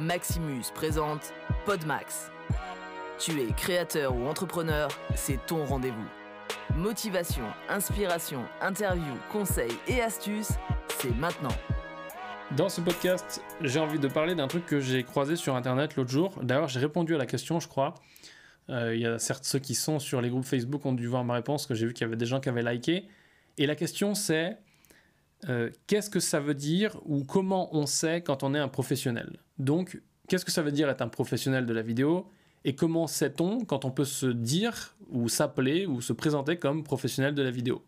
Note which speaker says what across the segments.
Speaker 1: Maximus présente Podmax. Tu es créateur ou entrepreneur, c'est ton rendez-vous. Motivation, inspiration, interview, conseils et astuces, c'est maintenant.
Speaker 2: Dans ce podcast, j'ai envie de parler d'un truc que j'ai croisé sur internet l'autre jour. D'ailleurs, j'ai répondu à la question, je crois. Euh, il y a certes ceux qui sont sur les groupes Facebook ont dû voir ma réponse, que j'ai vu qu'il y avait des gens qui avaient liké. Et la question c'est euh, qu'est-ce que ça veut dire ou comment on sait quand on est un professionnel? Donc, qu'est-ce que ça veut dire être un professionnel de la vidéo? Et comment sait-on quand on peut se dire ou s'appeler ou se présenter comme professionnel de la vidéo?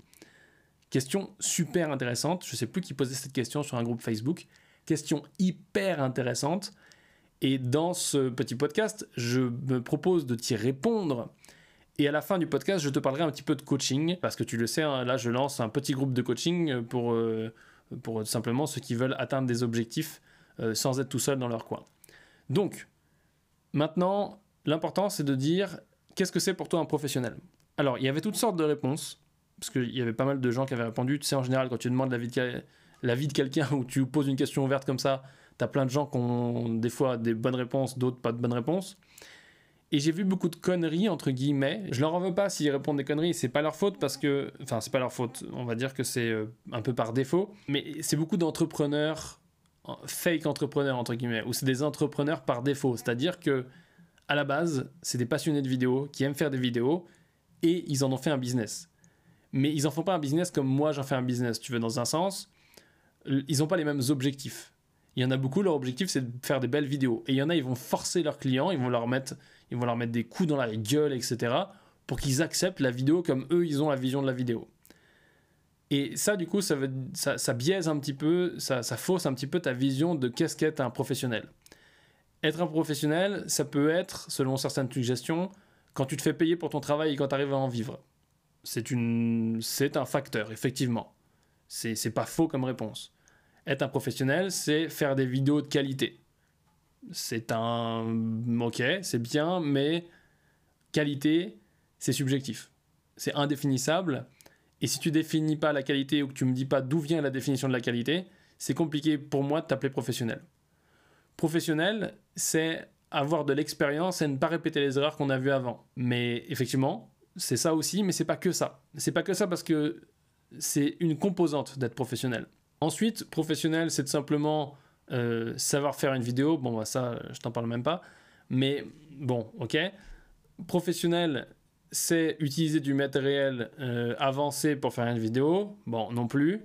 Speaker 2: Question super intéressante, je ne sais plus qui posait cette question sur un groupe Facebook. Question hyper intéressante. Et dans ce petit podcast, je me propose de t'y répondre. Et à la fin du podcast, je te parlerai un petit peu de coaching, parce que tu le sais, hein, là je lance un petit groupe de coaching pour, euh, pour simplement ceux qui veulent atteindre des objectifs euh, sans être tout seul dans leur coin. Donc, maintenant, l'important c'est de dire qu'est-ce que c'est pour toi un professionnel? Alors, il y avait toutes sortes de réponses parce qu'il y avait pas mal de gens qui avaient répondu. Tu sais, en général, quand tu demandes l'avis de, vie de quelqu'un ou tu poses une question ouverte comme ça, tu as plein de gens qui ont des fois des bonnes réponses, d'autres pas de bonnes réponses. Et j'ai vu beaucoup de conneries, entre guillemets. Je leur en veux pas s'ils répondent des conneries, c'est pas leur faute parce que. Enfin, c'est pas leur faute, on va dire que c'est euh, un peu par défaut. Mais c'est beaucoup d'entrepreneurs, fake entrepreneurs, entre guillemets, ou c'est des entrepreneurs par défaut. C'est-à-dire que, à la base, c'est des passionnés de vidéos qui aiment faire des vidéos et ils en ont fait un business mais ils en font pas un business comme moi j'en fais un business. Tu veux, dans un sens, ils n'ont pas les mêmes objectifs. Il y en a beaucoup, leur objectif c'est de faire des belles vidéos. Et il y en a, ils vont forcer leurs clients, ils vont leur mettre, ils vont leur mettre des coups dans la gueule, etc. pour qu'ils acceptent la vidéo comme eux, ils ont la vision de la vidéo. Et ça, du coup, ça, biaise un petit peu, ça, ça fausse un petit peu ta vision de qu'est-ce qu'être un professionnel. Être un professionnel, ça peut être, selon certaines suggestions, quand tu te fais payer pour ton travail et quand tu arrives à en vivre c'est un facteur, effectivement. C'est pas faux comme réponse. Être un professionnel, c'est faire des vidéos de qualité. C'est un, ok, c'est bien, mais qualité, c'est subjectif. C'est indéfinissable. Et si tu définis pas la qualité ou que tu me dis pas d'où vient la définition de la qualité, c'est compliqué pour moi de t'appeler professionnel. Professionnel, c'est avoir de l'expérience et ne pas répéter les erreurs qu'on a vues avant. Mais effectivement, c'est ça aussi, mais c'est pas que ça. C'est pas que ça parce que c'est une composante d'être professionnel. Ensuite, professionnel, c'est simplement euh, savoir faire une vidéo. Bon, bah, ça, je t'en parle même pas. Mais bon, ok. Professionnel, c'est utiliser du matériel euh, avancé pour faire une vidéo. Bon, non plus.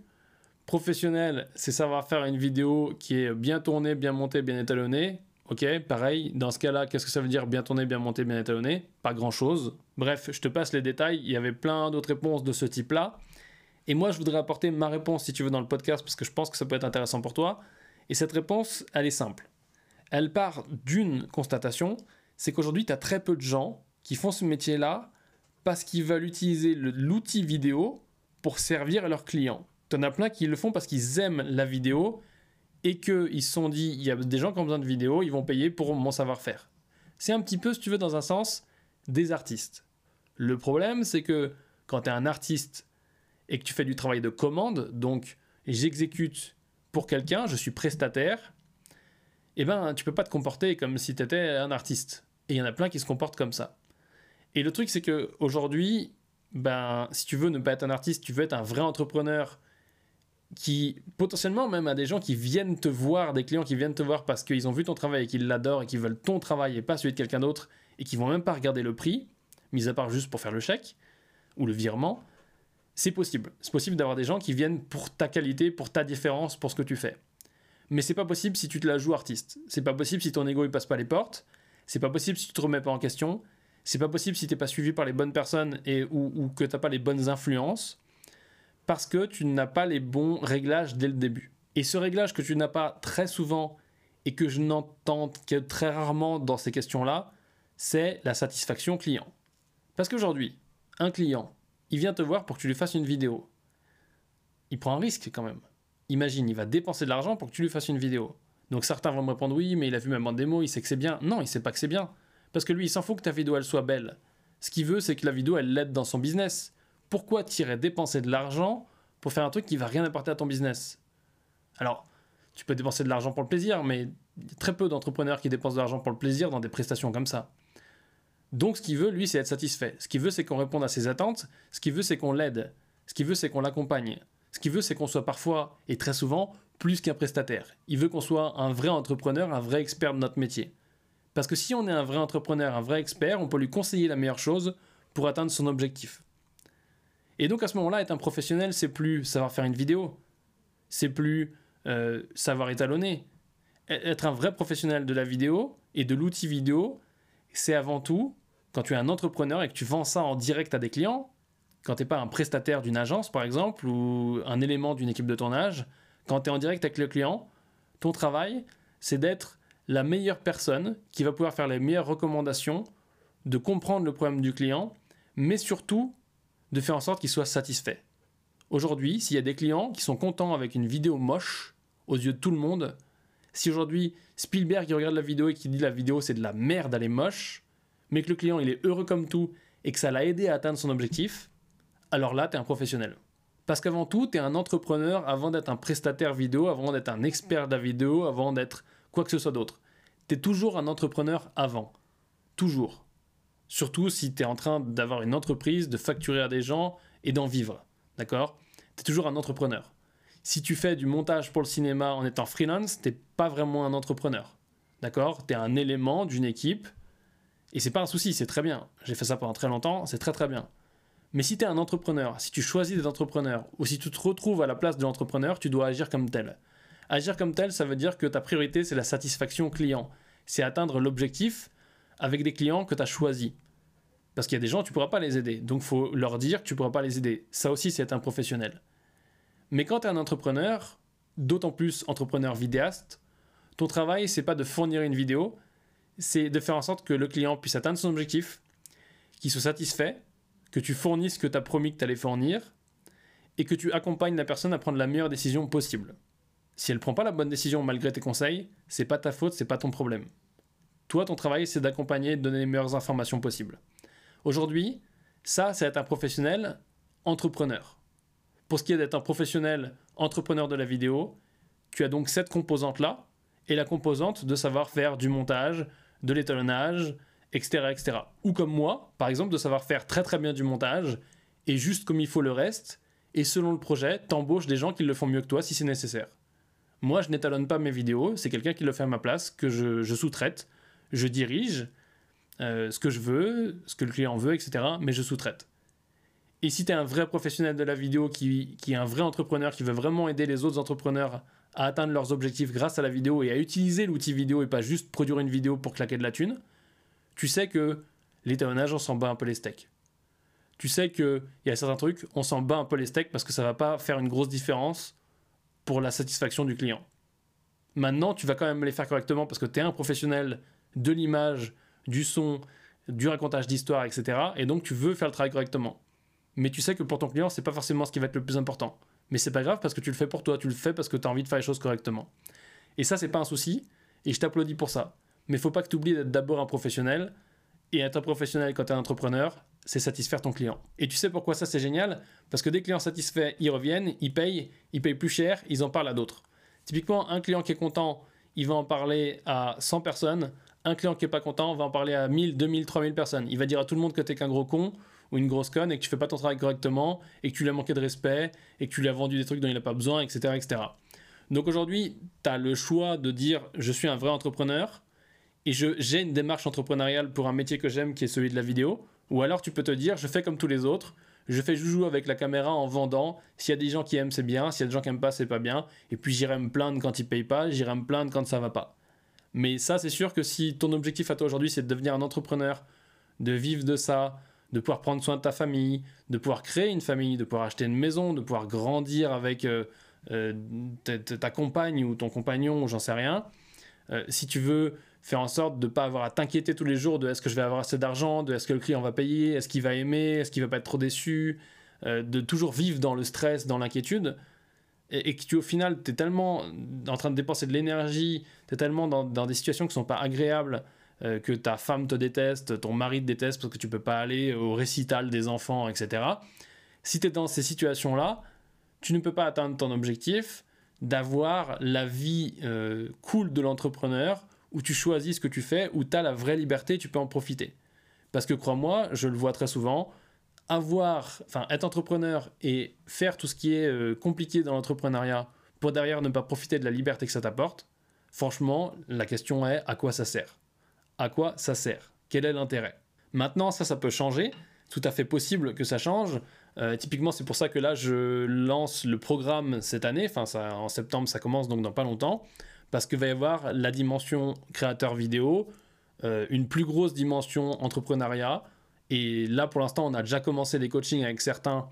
Speaker 2: Professionnel, c'est savoir faire une vidéo qui est bien tournée, bien montée, bien étalonnée. Ok, pareil, dans ce cas-là, qu'est-ce que ça veut dire bien tourné, bien monté, bien étalonné Pas grand-chose. Bref, je te passe les détails, il y avait plein d'autres réponses de ce type-là. Et moi, je voudrais apporter ma réponse, si tu veux, dans le podcast, parce que je pense que ça peut être intéressant pour toi. Et cette réponse, elle est simple. Elle part d'une constatation, c'est qu'aujourd'hui, tu as très peu de gens qui font ce métier-là parce qu'ils veulent utiliser l'outil vidéo pour servir leurs clients. Tu en as plein qui le font parce qu'ils aiment la vidéo et qu'ils se sont dit, il y a des gens qui ont besoin de vidéos, ils vont payer pour mon savoir-faire. C'est un petit peu, si tu veux, dans un sens, des artistes. Le problème, c'est que quand tu es un artiste et que tu fais du travail de commande, donc j'exécute pour quelqu'un, je suis prestataire, eh ben, tu peux pas te comporter comme si tu étais un artiste. Et il y en a plein qui se comportent comme ça. Et le truc, c'est que aujourd'hui, ben, si tu veux ne pas être un artiste, tu veux être un vrai entrepreneur qui potentiellement même à des gens qui viennent te voir, des clients qui viennent te voir parce qu'ils ont vu ton travail et qu'ils l'adorent et qu'ils veulent ton travail et pas celui de quelqu'un d'autre et qui vont même pas regarder le prix, mis à part juste pour faire le chèque ou le virement, c'est possible. C'est possible d'avoir des gens qui viennent pour ta qualité, pour ta différence, pour ce que tu fais. Mais c'est pas possible si tu te la joues artiste. C'est pas possible si ton ego il passe pas les portes. C'est pas possible si tu te remets pas en question. C'est pas possible si t'es pas suivi par les bonnes personnes et ou, ou que t'as pas les bonnes influences parce que tu n'as pas les bons réglages dès le début. Et ce réglage que tu n'as pas très souvent et que je n'entends que très rarement dans ces questions-là, c'est la satisfaction client. Parce qu'aujourd'hui, un client, il vient te voir pour que tu lui fasses une vidéo. Il prend un risque quand même. Imagine, il va dépenser de l'argent pour que tu lui fasses une vidéo. Donc certains vont me répondre oui, mais il a vu même en démo, il sait que c'est bien. Non, il sait pas que c'est bien. Parce que lui, il s'en fout que ta vidéo elle soit belle. Ce qu'il veut, c'est que la vidéo elle l'aide dans son business pourquoi irais dépenser de l'argent pour faire un truc qui va rien apporter à ton business? Alors, tu peux dépenser de l'argent pour le plaisir, mais très peu d'entrepreneurs qui dépensent de l'argent pour le plaisir dans des prestations comme ça. Donc ce qu'il veut, lui, c'est être satisfait. Ce qu'il veut, c'est qu'on réponde à ses attentes. Ce qu'il veut, c'est qu'on l'aide. Ce qu'il veut, c'est qu'on l'accompagne. Ce qu'il veut, c'est qu'on soit parfois, et très souvent, plus qu'un prestataire. Il veut qu'on soit un vrai entrepreneur, un vrai expert de notre métier. Parce que si on est un vrai entrepreneur, un vrai expert, on peut lui conseiller la meilleure chose pour atteindre son objectif. Et donc à ce moment-là, être un professionnel, c'est plus savoir faire une vidéo, c'est plus euh, savoir étalonner. E-, être un vrai professionnel de la vidéo et de l'outil vidéo, c'est avant tout, quand tu es un entrepreneur et que tu vends ça en direct à des clients, quand tu n'es pas un prestataire d'une agence par exemple, ou un élément d'une équipe de tournage, quand tu es en direct avec le client, ton travail, c'est d'être la meilleure personne qui va pouvoir faire les meilleures recommandations, de comprendre le problème du client, mais surtout de faire en sorte qu'il soit satisfait. Aujourd'hui, s'il y a des clients qui sont contents avec une vidéo moche aux yeux de tout le monde, si aujourd'hui Spielberg qui regarde la vidéo et qui dit la vidéo c'est de la merde, elle est moche, mais que le client il est heureux comme tout et que ça l'a aidé à atteindre son objectif, alors là, tu es un professionnel. Parce qu'avant tout, tu es un entrepreneur avant d'être un prestataire vidéo, avant d'être un expert de la vidéo, avant d'être quoi que ce soit d'autre. Tu es toujours un entrepreneur avant. Toujours. Surtout si tu es en train d'avoir une entreprise, de facturer à des gens et d'en vivre. D'accord? Tu es toujours un entrepreneur. Si tu fais du montage pour le cinéma en étant freelance, t'es pas vraiment un entrepreneur. D'accord? Tu es un élément d'une équipe. Et c'est pas un souci, c'est très bien. J'ai fait ça pendant très longtemps, c'est très très bien. Mais si tu es un entrepreneur, si tu choisis d'être entrepreneur, ou si tu te retrouves à la place de l'entrepreneur, tu dois agir comme tel. Agir comme tel, ça veut dire que ta priorité, c'est la satisfaction client. C'est atteindre l'objectif avec des clients que tu as choisis. Parce qu'il y a des gens, tu pourras pas les aider. Donc, faut leur dire que tu pourras pas les aider. Ça aussi, c'est être un professionnel. Mais quand tu es un entrepreneur, d'autant plus entrepreneur vidéaste, ton travail, c'est pas de fournir une vidéo, c'est de faire en sorte que le client puisse atteindre son objectif, qu'il soit satisfait, que tu fournisses ce que tu as promis que tu allais fournir et que tu accompagnes la personne à prendre la meilleure décision possible. Si elle prend pas la bonne décision malgré tes conseils, c'est pas ta faute, c'est pas ton problème. Toi, ton travail, c'est d'accompagner et de donner les meilleures informations possibles. Aujourd'hui, ça, c'est être un professionnel entrepreneur. Pour ce qui est d'être un professionnel entrepreneur de la vidéo, tu as donc cette composante-là, et la composante de savoir faire du montage, de l'étalonnage, etc., etc. Ou comme moi, par exemple, de savoir faire très très bien du montage et juste comme il faut le reste, et selon le projet, t'embauches des gens qui le font mieux que toi si c'est nécessaire. Moi, je n'étalonne pas mes vidéos, c'est quelqu'un qui le fait à ma place, que je, sous-traite, je dirige euh, ce que je veux, ce que le client veut, etc., mais je sous-traite. Et si tu es un vrai professionnel de la vidéo, qui, qui est un vrai entrepreneur, qui veut vraiment aider les autres entrepreneurs à atteindre leurs objectifs grâce à la vidéo et à utiliser l'outil vidéo et pas juste produire une vidéo pour claquer de la thune, tu sais que l'étalonnage, on s'en bat un peu les steaks. Tu sais qu'il y a certains trucs, on s'en bat un peu les steaks parce que ça va pas faire une grosse différence pour la satisfaction du client. Maintenant, tu vas quand même les faire correctement parce que tu es un professionnel de l'image, du son, du racontage d'histoire, etc. Et donc, tu veux faire le travail correctement. Mais tu sais que pour ton client, c'est pas forcément ce qui va être le plus important. Mais c'est pas grave parce que tu le fais pour toi, tu le fais parce que tu as envie de faire les choses correctement. Et ça, c'est pas un souci, et je t'applaudis pour ça. Mais faut pas que tu oublies d'être d'abord un professionnel. Et être un professionnel quand tu es un entrepreneur, c'est satisfaire ton client. Et tu sais pourquoi ça c'est génial? Parce que des clients satisfaits, ils reviennent, ils payent, ils payent plus cher, ils en parlent à d'autres. Typiquement, un client qui est content, il va en parler à 100 personnes. Un client qui est pas content va en parler à 1000, 2000, 3000 personnes. Il va dire à tout le monde que tu qu'un gros con ou une grosse conne et que tu fais pas ton travail correctement et que tu lui as manqué de respect et que tu lui as vendu des trucs dont il n'a pas besoin, etc. etc. Donc aujourd'hui, tu as le choix de dire je suis un vrai entrepreneur et j'ai une démarche entrepreneuriale pour un métier que j'aime qui est celui de la vidéo, ou alors tu peux te dire je fais comme tous les autres, je fais joujou avec la caméra en vendant, s'il y a des gens qui aiment c'est bien, s'il y a des gens qui aiment pas c'est pas bien, et puis j'irai me plaindre quand ils payent pas, j'irai me plaindre quand ça va pas. Mais ça c'est sûr que si ton objectif à toi aujourd'hui c'est de devenir un entrepreneur, de vivre de ça, de pouvoir prendre soin de ta famille, de pouvoir créer une famille, de pouvoir acheter une maison, de pouvoir grandir avec euh, euh, ta, compagne ou ton compagnon j'en sais rien, euh, si tu veux faire en sorte de ne pas avoir à t'inquiéter tous les jours de est-ce que je vais avoir assez d'argent, de est-ce que le client va payer, est-ce qu'il va aimer, est-ce qu'il va pas être trop déçu, de toujours vivre dans le stress, dans l'inquiétude, et, que tu au final, tu es tellement en train de dépenser de l'énergie, tu es tellement dans, des situations qui sont pas agréables, euh, que ta femme te déteste, ton mari te déteste parce que tu peux pas aller au récital des enfants, etc. Si tu es dans ces situations-là, tu ne peux pas atteindre ton objectif, d'avoir la vie euh, cool de l'entrepreneur où tu choisis ce que tu fais, où tu as la vraie liberté, tu peux en profiter. Parce que crois-moi, je le vois très souvent, avoir, enfin être entrepreneur et faire tout ce qui est euh, compliqué dans l'entrepreneuriat pour derrière ne pas profiter de la liberté que ça t'apporte, franchement, la question est à quoi ça sert? À quoi ça sert Quel est l'intérêt? Maintenant, ça, ça peut changer. Tout à fait possible que ça change. Euh, typiquement, c'est pour ça que là, je lance le programme cette année. Enfin, ça, en septembre, ça commence donc dans pas longtemps. Parce qu'il va y avoir la dimension créateur vidéo, euh, une plus grosse dimension entrepreneuriat. Et là, pour l'instant, on a déjà commencé des coachings avec certains.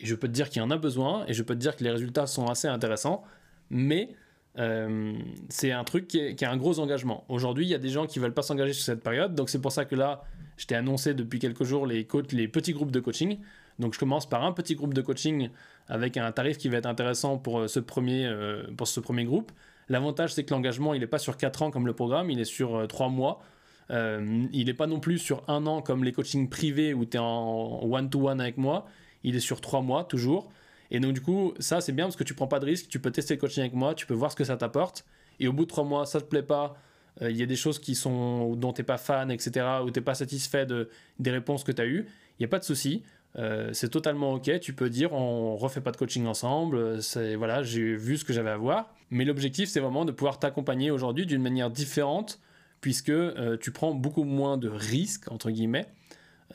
Speaker 2: Et je peux te dire qu'il y en a besoin. Et je peux te dire que les résultats sont assez intéressants. Mais euh, c'est un truc qui est, qui un gros engagement. Aujourd'hui, il y a des gens qui veulent pas s'engager sur cette période. Donc, c'est pour ça que là, je t'ai annoncé depuis quelques jours les, les petits groupes de coaching. Donc je commence par un petit groupe de coaching avec un tarif qui va être intéressant pour euh, ce premier, euh, pour ce premier groupe. L'avantage, c'est que l'engagement, il n'est pas sur 4 ans comme le programme, il est sur 3 euh, mois. il n'est pas non plus sur un an comme les coachings privés où tu es en one-to-one avec moi. Il est sur 3 mois toujours. Et donc, du coup, ça, c'est bien parce que tu prends pas de risque. Tu peux tester le coaching avec moi, tu peux voir ce que ça t'apporte. Et au bout de 3 mois, ça te plaît pas, il y a des choses qui sont, dont tu n'es pas fan, etc., ou tu n'es pas satisfait de, des réponses que tu as eues, il n'y a pas de souci. Euh, c'est totalement ok. Tu peux dire on refait pas de coaching ensemble. Voilà, j'ai vu ce que j'avais à voir. Mais l'objectif, c'est vraiment de pouvoir t'accompagner aujourd'hui d'une manière différente, puisque euh, tu prends beaucoup moins de risques entre guillemets,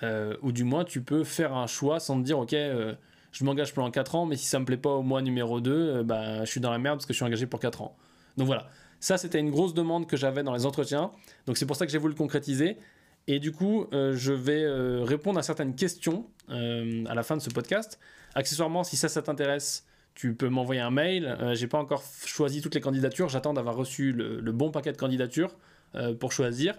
Speaker 2: euh, ou du moins tu peux faire un choix sans te dire ok, je m'engage pendant 4 ans, mais si ça me plaît pas au mois numéro 2, bah, je suis dans la merde parce que je suis engagé pour 4 ans. Donc voilà. Ça, c'était une grosse demande que j'avais dans les entretiens. Donc c'est pour ça que j'ai voulu le concrétiser. Et du coup, euh, je vais euh, répondre à certaines questions euh, à la fin de ce podcast. Accessoirement, si ça, ça t'intéresse, tu peux m'envoyer un mail. J'ai pas encore choisi toutes les candidatures. J'attends d'avoir reçu le, bon paquet de candidatures pour choisir.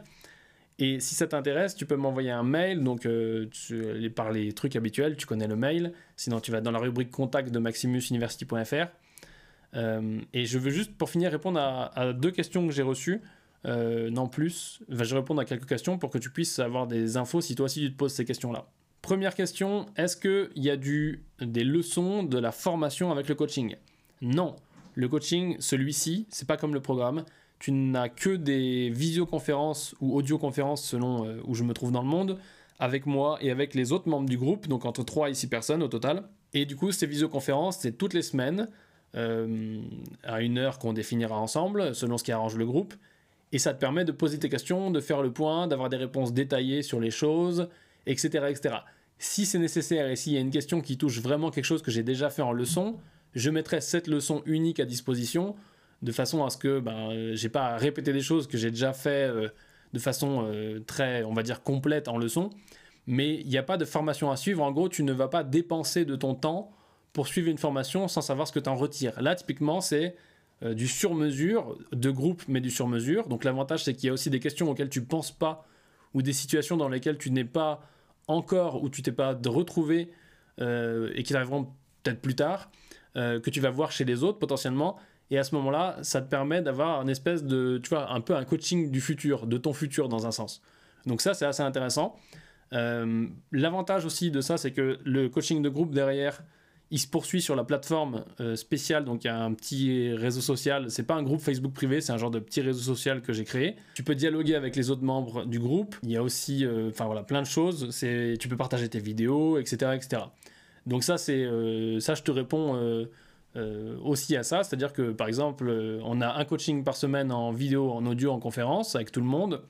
Speaker 2: Et si ça t'intéresse, tu peux m'envoyer un mail. Donc, tu, par les trucs habituels, tu connais le mail. Sinon, tu vas dans la rubrique contact de maximusuniversity.fr. et je veux juste, pour finir, répondre à, deux questions que j'ai reçues. Euh, non plus, je vais répondre à quelques questions pour que tu puisses avoir des infos si toi aussi tu te poses ces questions-là. Première question, est-ce qu'il y a des leçons de la formation avec le coaching? Non. Le coaching, celui-ci, c'est pas comme le programme. Tu n'as que des visioconférences ou audioconférences selon euh, où je me trouve dans le monde, avec moi et avec les autres membres du groupe, donc entre 3 et 6 personnes au total. Et du coup, ces visioconférences, c'est toutes les semaines, euh, à une heure qu'on définira ensemble, selon ce qui arrange le groupe. Et ça te permet de poser tes questions, de faire le point, d'avoir des réponses détaillées sur les choses, etc. etc. Si c'est nécessaire et s'il y a une question qui touche vraiment quelque chose que j'ai déjà fait en leçon, je mettrai cette leçon unique à disposition de façon à ce que ben, j'ai pas à répéter des choses que j'ai déjà fait euh, de façon euh, très, on va dire, complète en leçon. Mais il n'y a pas de formation à suivre. En gros, tu ne vas pas dépenser de ton temps pour suivre une formation sans savoir ce que tu en retires. Là, typiquement, c'est du sur-mesure, de groupe, mais du sur-mesure. Donc l'avantage, c'est qu'il y a aussi des questions auxquelles tu ne penses pas, ou des situations dans lesquelles tu n'es pas encore, ou tu t'es pas retrouvé, et qui arriveront peut-être plus tard, que tu vas voir chez les autres potentiellement. Et à ce moment-là, ça te permet d'avoir un espèce de, tu vois, un peu un coaching du futur, de ton futur dans un sens. Donc ça, c'est assez intéressant. L'avantage aussi de ça, c'est que le coaching de groupe derrière, il se poursuit sur la plateforme euh, spéciale, donc il y a un petit réseau social. C'est pas un groupe Facebook privé, c'est un genre de petit réseau social que j'ai créé. Tu peux dialoguer avec les autres membres du groupe. Il y a aussi, euh, enfin voilà, plein de choses. Tu peux partager tes vidéos, etc., etc. Donc ça, c'est, euh, ça, je te réponds aussi à ça. C'est-à-dire que par exemple, on a un coaching par semaine en vidéo, en audio, en conférence avec tout le monde.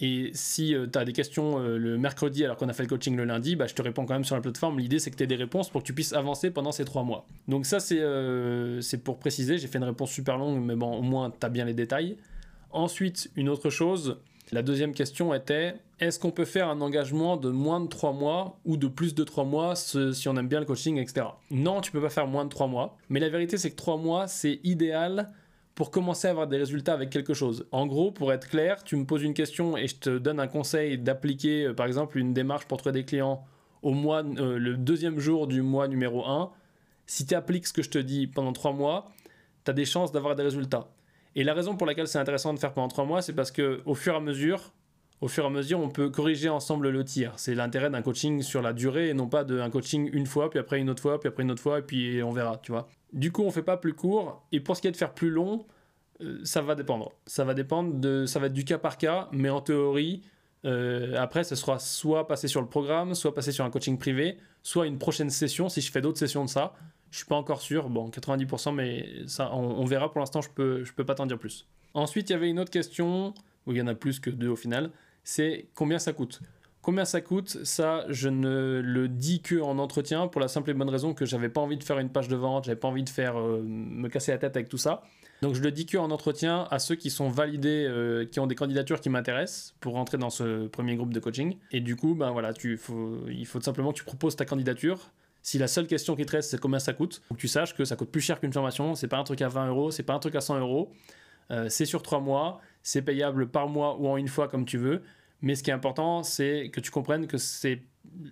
Speaker 2: Et si euh, tu as des questions euh, le mercredi alors qu'on a fait le coaching le lundi, bah, je te réponds quand même sur la plateforme. L'idée, c'est que tu aies des réponses pour que tu puisses avancer pendant ces trois mois. Donc ça, c'est euh, pour préciser. J'ai fait une réponse super longue, mais bon, au moins, tu as bien les détails. Ensuite, une autre chose. La deuxième question était, est-ce qu'on peut faire un engagement de moins de trois mois ou de plus de trois mois si on aime bien le coaching, etc. Non, tu peux pas faire moins de trois mois. Mais la vérité, c'est que trois mois, c'est idéal pour commencer à avoir des résultats avec quelque chose. En gros, pour être clair, tu me poses une question et je te donne un conseil d'appliquer, euh, par exemple, une démarche pour trouver des clients au mois, euh, le deuxième jour du mois numéro 1. Si tu appliques ce que je te dis pendant trois mois, tu as des chances d'avoir des résultats. Et la raison pour laquelle c'est intéressant de faire pendant trois mois, c'est parce que au fur et à mesure, Au fur et à mesure, on peut corriger ensemble le tir. C'est l'intérêt d'un coaching sur la durée et non pas d'un coaching une fois, puis après une autre fois, puis après une autre fois, et puis on verra, tu vois. Du coup, on fait pas plus court. Et pour ce qui est de faire plus long, euh, ça va dépendre. Ça va dépendre de, ça va être du cas par cas, mais en théorie, euh, après, ce sera soit passer sur le programme, soit passer sur un coaching privé, soit une prochaine session si je fais d'autres sessions de ça. Je suis pas encore sûr, bon, 90%, mais ça, on, verra. Pour l'instant, je peux, je peux pas t'en dire plus. Ensuite, il y avait une autre question, où il y en a plus que deux au final, c'est combien ça coûte? Combien ça coûte? Ça, je ne le dis que en entretien pour la simple et bonne raison que j'avais pas envie de faire une page de vente, j'avais pas envie de faire euh, me casser la tête avec tout ça. Donc je le dis que en entretien à ceux qui sont validés, euh, qui ont des candidatures qui m'intéressent pour rentrer dans ce premier groupe de coaching. Et du coup, ben voilà, faut, il faut simplement que tu proposes ta candidature. Si la seule question qui te reste, c'est combien ça coûte, tu saches que ça coûte plus cher qu'une formation. C'est pas un truc à 20 euros, c'est pas un truc à 100 euros. Euh, c'est sur 3 mois, c'est payable par mois ou en une fois comme tu veux. Mais ce qui est important, c'est que tu comprennes que c'est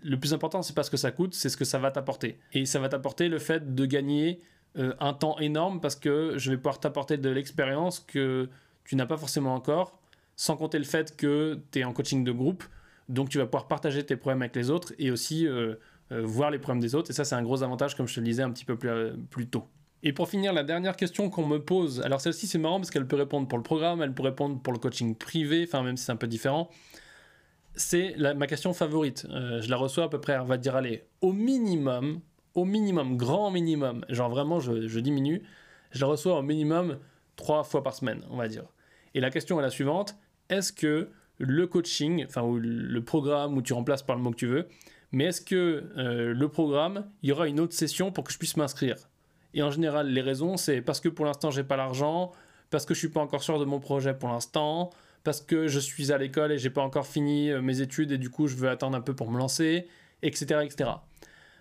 Speaker 2: le plus important, c'est pas ce que ça coûte, c'est ce que ça va t'apporter. Et ça va t'apporter le fait de gagner euh, un temps énorme parce que je vais pouvoir t'apporter de l'expérience que tu n'as pas forcément encore, sans compter le fait que tu es en coaching de groupe, donc tu vas pouvoir partager tes problèmes avec les autres et aussi euh, voir les problèmes des autres. Et ça, c'est un gros avantage, comme je te le disais un petit peu plus, plus tôt. Et pour finir, la dernière question qu'on me pose, alors celle-ci c'est marrant parce qu'elle peut répondre pour le programme, elle peut répondre pour le coaching privé, enfin même si c'est un peu différent. C'est ma question favorite. je la reçois à peu près, on va dire, allez, au minimum, au minimum, grand minimum, genre vraiment je, diminue, je la reçois au minimum trois fois par semaine, on va dire. Et la question est la suivante, est-ce que le coaching, enfin ou le programme où tu remplaces par le mot que tu veux, mais est-ce que euh, le programme, il y aura une autre session pour que je puisse m'inscrire? Et en général, les raisons, c'est parce que pour l'instant, j'ai pas l'argent, parce que je suis pas encore sûr de mon projet pour l'instant, parce que je suis à l'école et j'ai pas encore fini euh, mes études et du coup, je veux attendre un peu pour me lancer, etc., etc.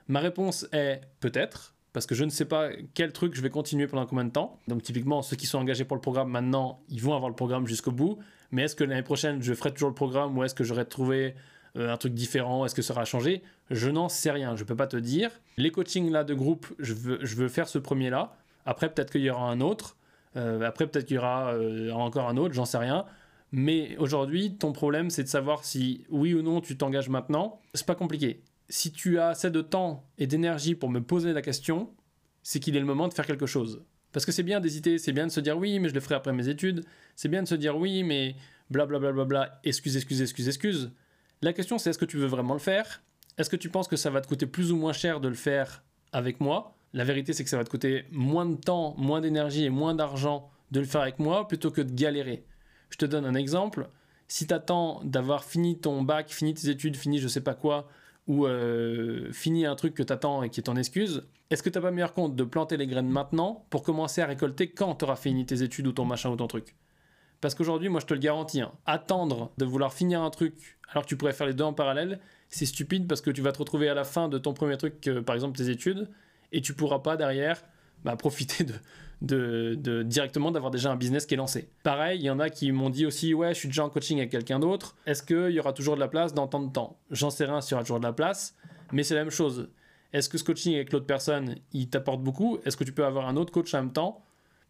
Speaker 2: Ma réponse est peut-être, parce que je ne sais pas quel truc je vais continuer pendant combien de temps. Donc typiquement, ceux qui sont engagés pour le programme maintenant, ils vont avoir le programme jusqu'au bout. Mais est-ce que l'année prochaine, je ferai toujours le programme ou est-ce que j'aurai trouvé un truc différent Est-ce que ça aura changé? Je n'en sais rien, je ne peux pas te dire. Les coachings là de groupe, je veux, je veux faire ce premier là. Après, peut-être qu'il y aura un autre. Euh, après, peut-être qu'il y aura euh, encore un autre, j'en sais rien. Mais aujourd'hui, ton problème, c'est de savoir si oui ou non tu t'engages maintenant. C'est pas compliqué si tu as assez de temps et d'énergie pour me poser la question, c'est qu'il est le moment de faire quelque chose. Parce que c'est bien d'hésiter, c'est bien de se dire oui, mais je le ferai après mes études, c'est bien de se dire oui, mais blablabla, bla, bla, bla, excuse, excuse, excuse, excuse. La question c'est est-ce que tu veux vraiment le faire? Est-ce que tu penses que ça va te coûter plus ou moins cher de le faire avec moi? La vérité c'est que ça va te coûter moins de temps, moins d'énergie et moins d'argent de le faire avec moi plutôt que de galérer. Je te donne un exemple. Si tu attends d'avoir fini ton bac, fini tes études, fini je sais pas quoi, ou euh, fini un truc que tu attends et qui est ton excuse, est-ce que tu pas meilleur compte de planter les graines maintenant pour commencer à récolter quand tu auras fini tes études ou ton machin ou ton truc? Parce qu'aujourd'hui, moi je te le garantis, hein, attendre de vouloir finir un truc alors que tu pourrais faire les deux en parallèle, c'est stupide parce que tu vas te retrouver à la fin de ton premier truc, par exemple tes études, et tu pourras pas derrière bah, profiter de, de, directement d'avoir déjà un business qui est lancé. Pareil, il y en a qui m'ont dit aussi ouais, je suis déjà en coaching avec quelqu'un d'autre. Est-ce qu'il y aura toujours de la place dans tant de temps? J'en sais rien s'il y aura toujours de la place, mais c'est la même chose. Est-ce que ce coaching avec l'autre personne, il t'apporte beaucoup? Est-ce que tu peux avoir un autre coach en même temps?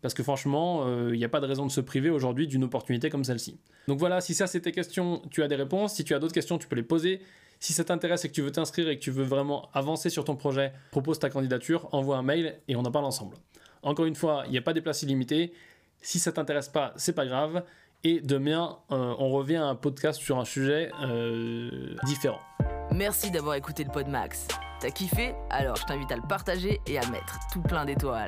Speaker 2: Parce que franchement, euh, il n'y a pas de raison de se priver aujourd'hui d'une opportunité comme celle-ci. Donc voilà, si ça c'est tes questions, tu as des réponses. Si tu as d'autres questions, tu peux les poser. Si ça t'intéresse et que tu veux t'inscrire et que tu veux vraiment avancer sur ton projet, propose ta candidature, envoie un mail et on en parle ensemble. Encore une fois, il n'y a pas des places illimitées. Si ça t'intéresse pas, c'est pas grave. Et demain, euh, on revient à un podcast sur un sujet euh, différent.
Speaker 1: Merci d'avoir écouté le Pod Max. T'as kiffé? Alors je t'invite à le partager et à mettre tout plein d'étoiles.